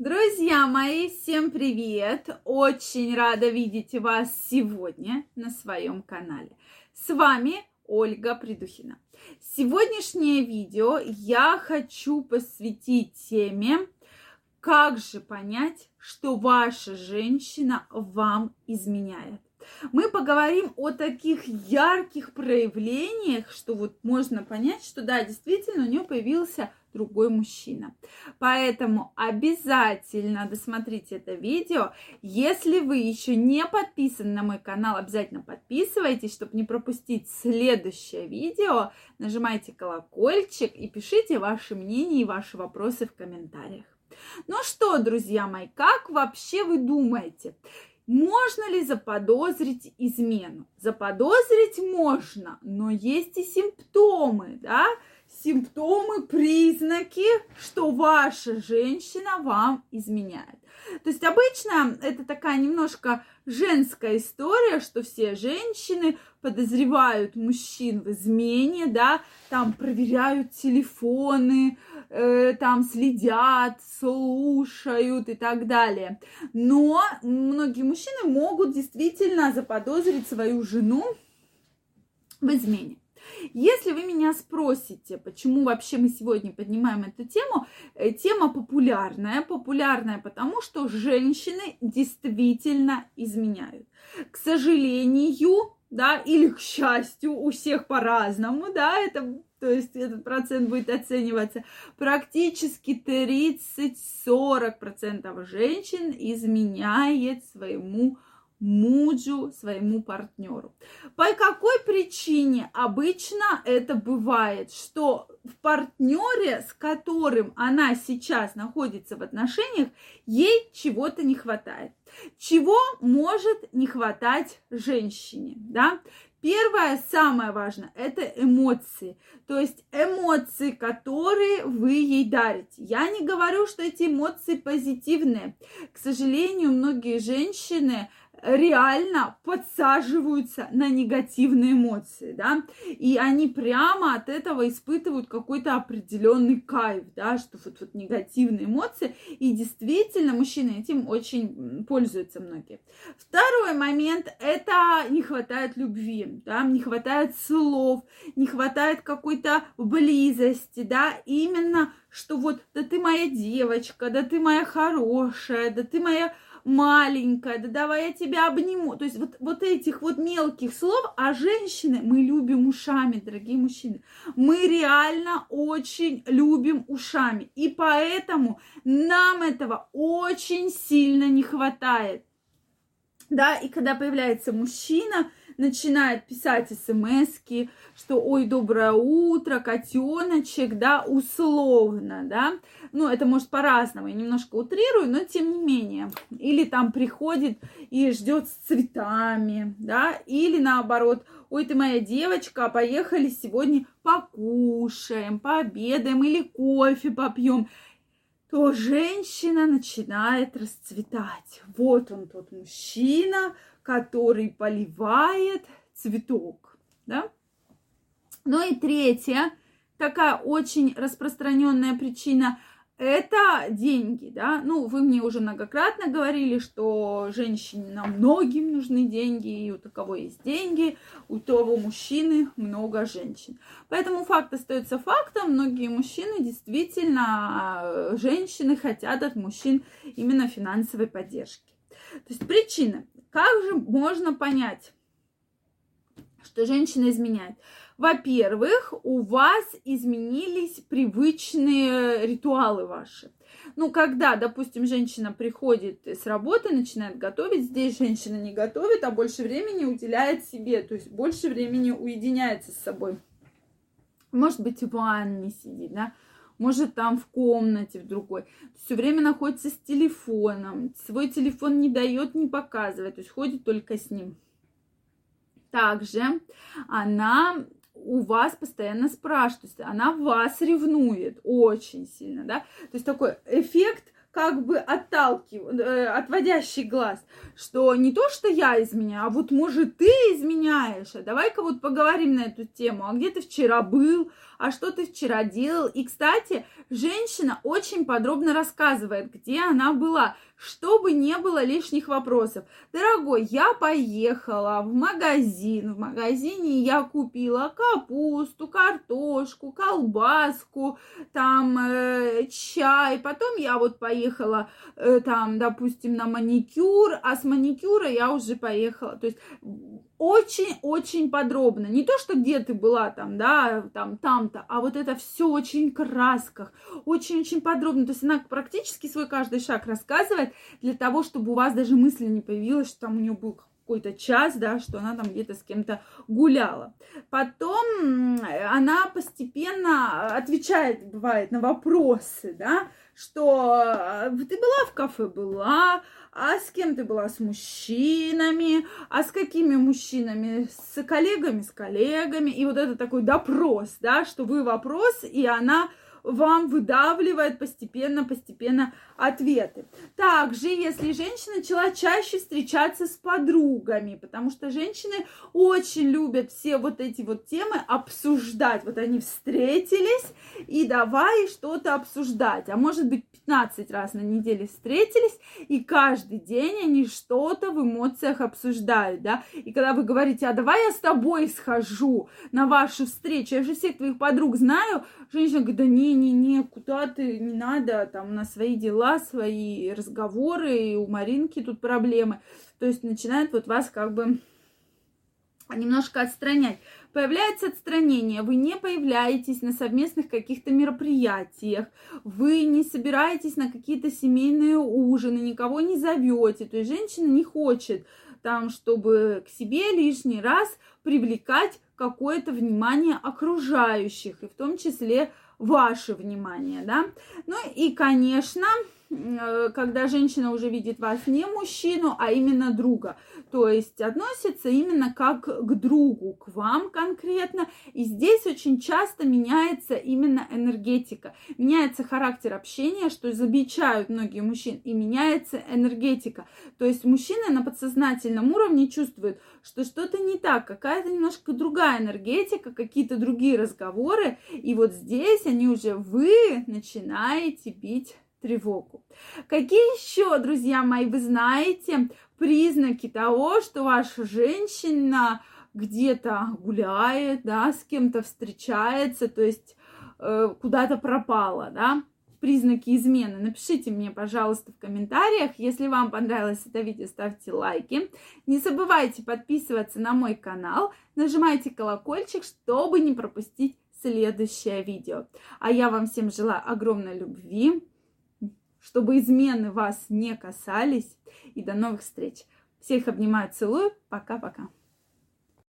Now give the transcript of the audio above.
Друзья мои, всем привет! Очень рада видеть вас сегодня на своем канале. С вами Ольга Придухина. Сегодняшнее видео я хочу посвятить теме, как же понять, что ваша женщина вам изменяет. Мы поговорим о таких ярких проявлениях, что вот можно понять, что да, действительно у нее появился другой мужчина. Поэтому обязательно досмотрите это видео. Если вы еще не подписаны на мой канал, обязательно подписывайтесь, чтобы не пропустить следующее видео. Нажимайте колокольчик и пишите ваши мнения и ваши вопросы в комментариях. Ну что, друзья мои, как вообще вы думаете? Можно ли заподозрить измену? Заподозрить можно, но есть и симптомы, да? Симптомы, признаки, что ваша женщина вам изменяет. То есть обычно это такая немножко женская история, что все женщины подозревают мужчин в измене, да, там проверяют телефоны, э, там следят, слушают и так далее. Но многие мужчины могут действительно заподозрить свою жену в измене. Если вы меня спросите, почему вообще мы сегодня поднимаем эту тему, э, тема популярная. Популярная потому, что женщины действительно изменяют. К сожалению, да, или к счастью, у всех по-разному, да, это то есть этот процент будет оцениваться, практически 30-40% женщин изменяет своему мужу, своему партнеру. По какой причине обычно это бывает, что в партнере, с которым она сейчас находится в отношениях, ей чего-то не хватает. Чего может не хватать женщине, да? Первое, самое важное, это эмоции. То есть эмоции, которые вы ей дарите. Я не говорю, что эти эмоции позитивные. К сожалению, многие женщины реально подсаживаются на негативные эмоции, да, и они прямо от этого испытывают какой-то определенный кайф, да, что вот, вот негативные эмоции, и действительно мужчины этим очень пользуются многие. Второй момент, это не хватает любви, да, не хватает слов, не хватает какой-то близости, да, именно, что вот, да ты моя девочка, да ты моя хорошая, да ты моя маленькая, да давай я тебя обниму. То есть вот, вот этих вот мелких слов, а женщины мы любим ушами, дорогие мужчины. Мы реально очень любим ушами. И поэтому нам этого очень сильно не хватает. Да, и когда появляется мужчина, начинает писать смс что ой, доброе утро, котеночек, да, условно, да. Ну, это может по-разному, я немножко утрирую, но тем не менее. Или там приходит и ждет с цветами, да, или наоборот, ой, ты моя девочка, поехали сегодня покушаем, пообедаем или кофе попьем то женщина начинает расцветать. Вот он тот мужчина, который поливает цветок, да? Ну и третья, такая очень распространенная причина – это деньги, да. Ну, вы мне уже многократно говорили, что женщинам многим нужны деньги, и у кого есть деньги, у того мужчины много женщин. Поэтому факт остается фактом. Многие мужчины действительно, э, женщины хотят от мужчин именно финансовой поддержки. То есть причина. Как же можно понять, что женщина изменяет? Во-первых, у вас изменились привычные ритуалы ваши. Ну, когда, допустим, женщина приходит с работы, начинает готовить, здесь женщина не готовит, а больше времени уделяет себе, то есть больше времени уединяется с собой. Может быть, в ванне сидит, да, может там в комнате в другой, все время находится с телефоном, свой телефон не дает, не показывает, то есть ходит только с ним. Также она у вас постоянно спрашивают, то есть она вас ревнует очень сильно, да, то есть такой эффект как бы отталкивающий, э, отводящий глаз, что не то, что я изменяю, а вот, может, ты изменяешь, а давай-ка вот поговорим на эту тему, а где ты вчера был, а что ты вчера делал. И, кстати, женщина очень подробно рассказывает, где она была, чтобы не было лишних вопросов. Дорогой, я поехала в магазин. В магазине я купила капусту, картошку, колбаску, там э, чай. Потом я вот поехала э, там, допустим, на маникюр, а с маникюра я уже поехала. То есть очень-очень подробно. Не то, что где ты была там, да, там, там-то, а вот это все очень красках, очень-очень подробно. То есть она практически свой каждый шаг рассказывает для того, чтобы у вас даже мысли не появилась, что там у нее был какой-то час, да, что она там где-то с кем-то гуляла. Потом она постепенно отвечает, бывает, на вопросы, да, что э, ты была в кафе, была, а с кем ты была? С мужчинами, а с какими мужчинами? С коллегами, с коллегами. И вот это такой допрос, да, что вы вопрос, и она вам выдавливает постепенно, постепенно ответы. Также, если женщина начала чаще встречаться с подругами, потому что женщины очень любят все вот эти вот темы обсуждать. Вот они встретились и давай что-то обсуждать. А может быть 15 раз на неделе встретились, и каждый день они что-то в эмоциях обсуждают, да. И когда вы говорите, а давай я с тобой схожу на вашу встречу, я же всех твоих подруг знаю, женщина говорит, да не-не-не, куда ты, не надо, там, на свои дела, свои разговоры, и у Маринки тут проблемы. То есть начинает вот вас как бы немножко отстранять. Появляется отстранение, вы не появляетесь на совместных каких-то мероприятиях, вы не собираетесь на какие-то семейные ужины, никого не зовете. То есть женщина не хочет там, чтобы к себе лишний раз привлекать какое-то внимание окружающих, и в том числе ваше внимание, да. Ну и, конечно, когда женщина уже видит вас не мужчину, а именно друга. То есть относится именно как к другу, к вам конкретно. И здесь очень часто меняется именно энергетика. Меняется характер общения, что замечают многие мужчины, и меняется энергетика. То есть мужчины на подсознательном уровне чувствуют, что что-то не так, какая-то немножко другая энергетика, какие-то другие разговоры. И вот здесь они уже, вы начинаете бить тревогу. Какие еще, друзья мои, вы знаете признаки того, что ваша женщина где-то гуляет, да, с кем-то встречается, то есть э, куда-то пропала, да? признаки измены, напишите мне, пожалуйста, в комментариях. Если вам понравилось это видео, ставьте лайки. Не забывайте подписываться на мой канал, нажимайте колокольчик, чтобы не пропустить следующее видео. А я вам всем желаю огромной любви, чтобы измены вас не касались. И до новых встреч. Всех обнимаю, целую. Пока-пока.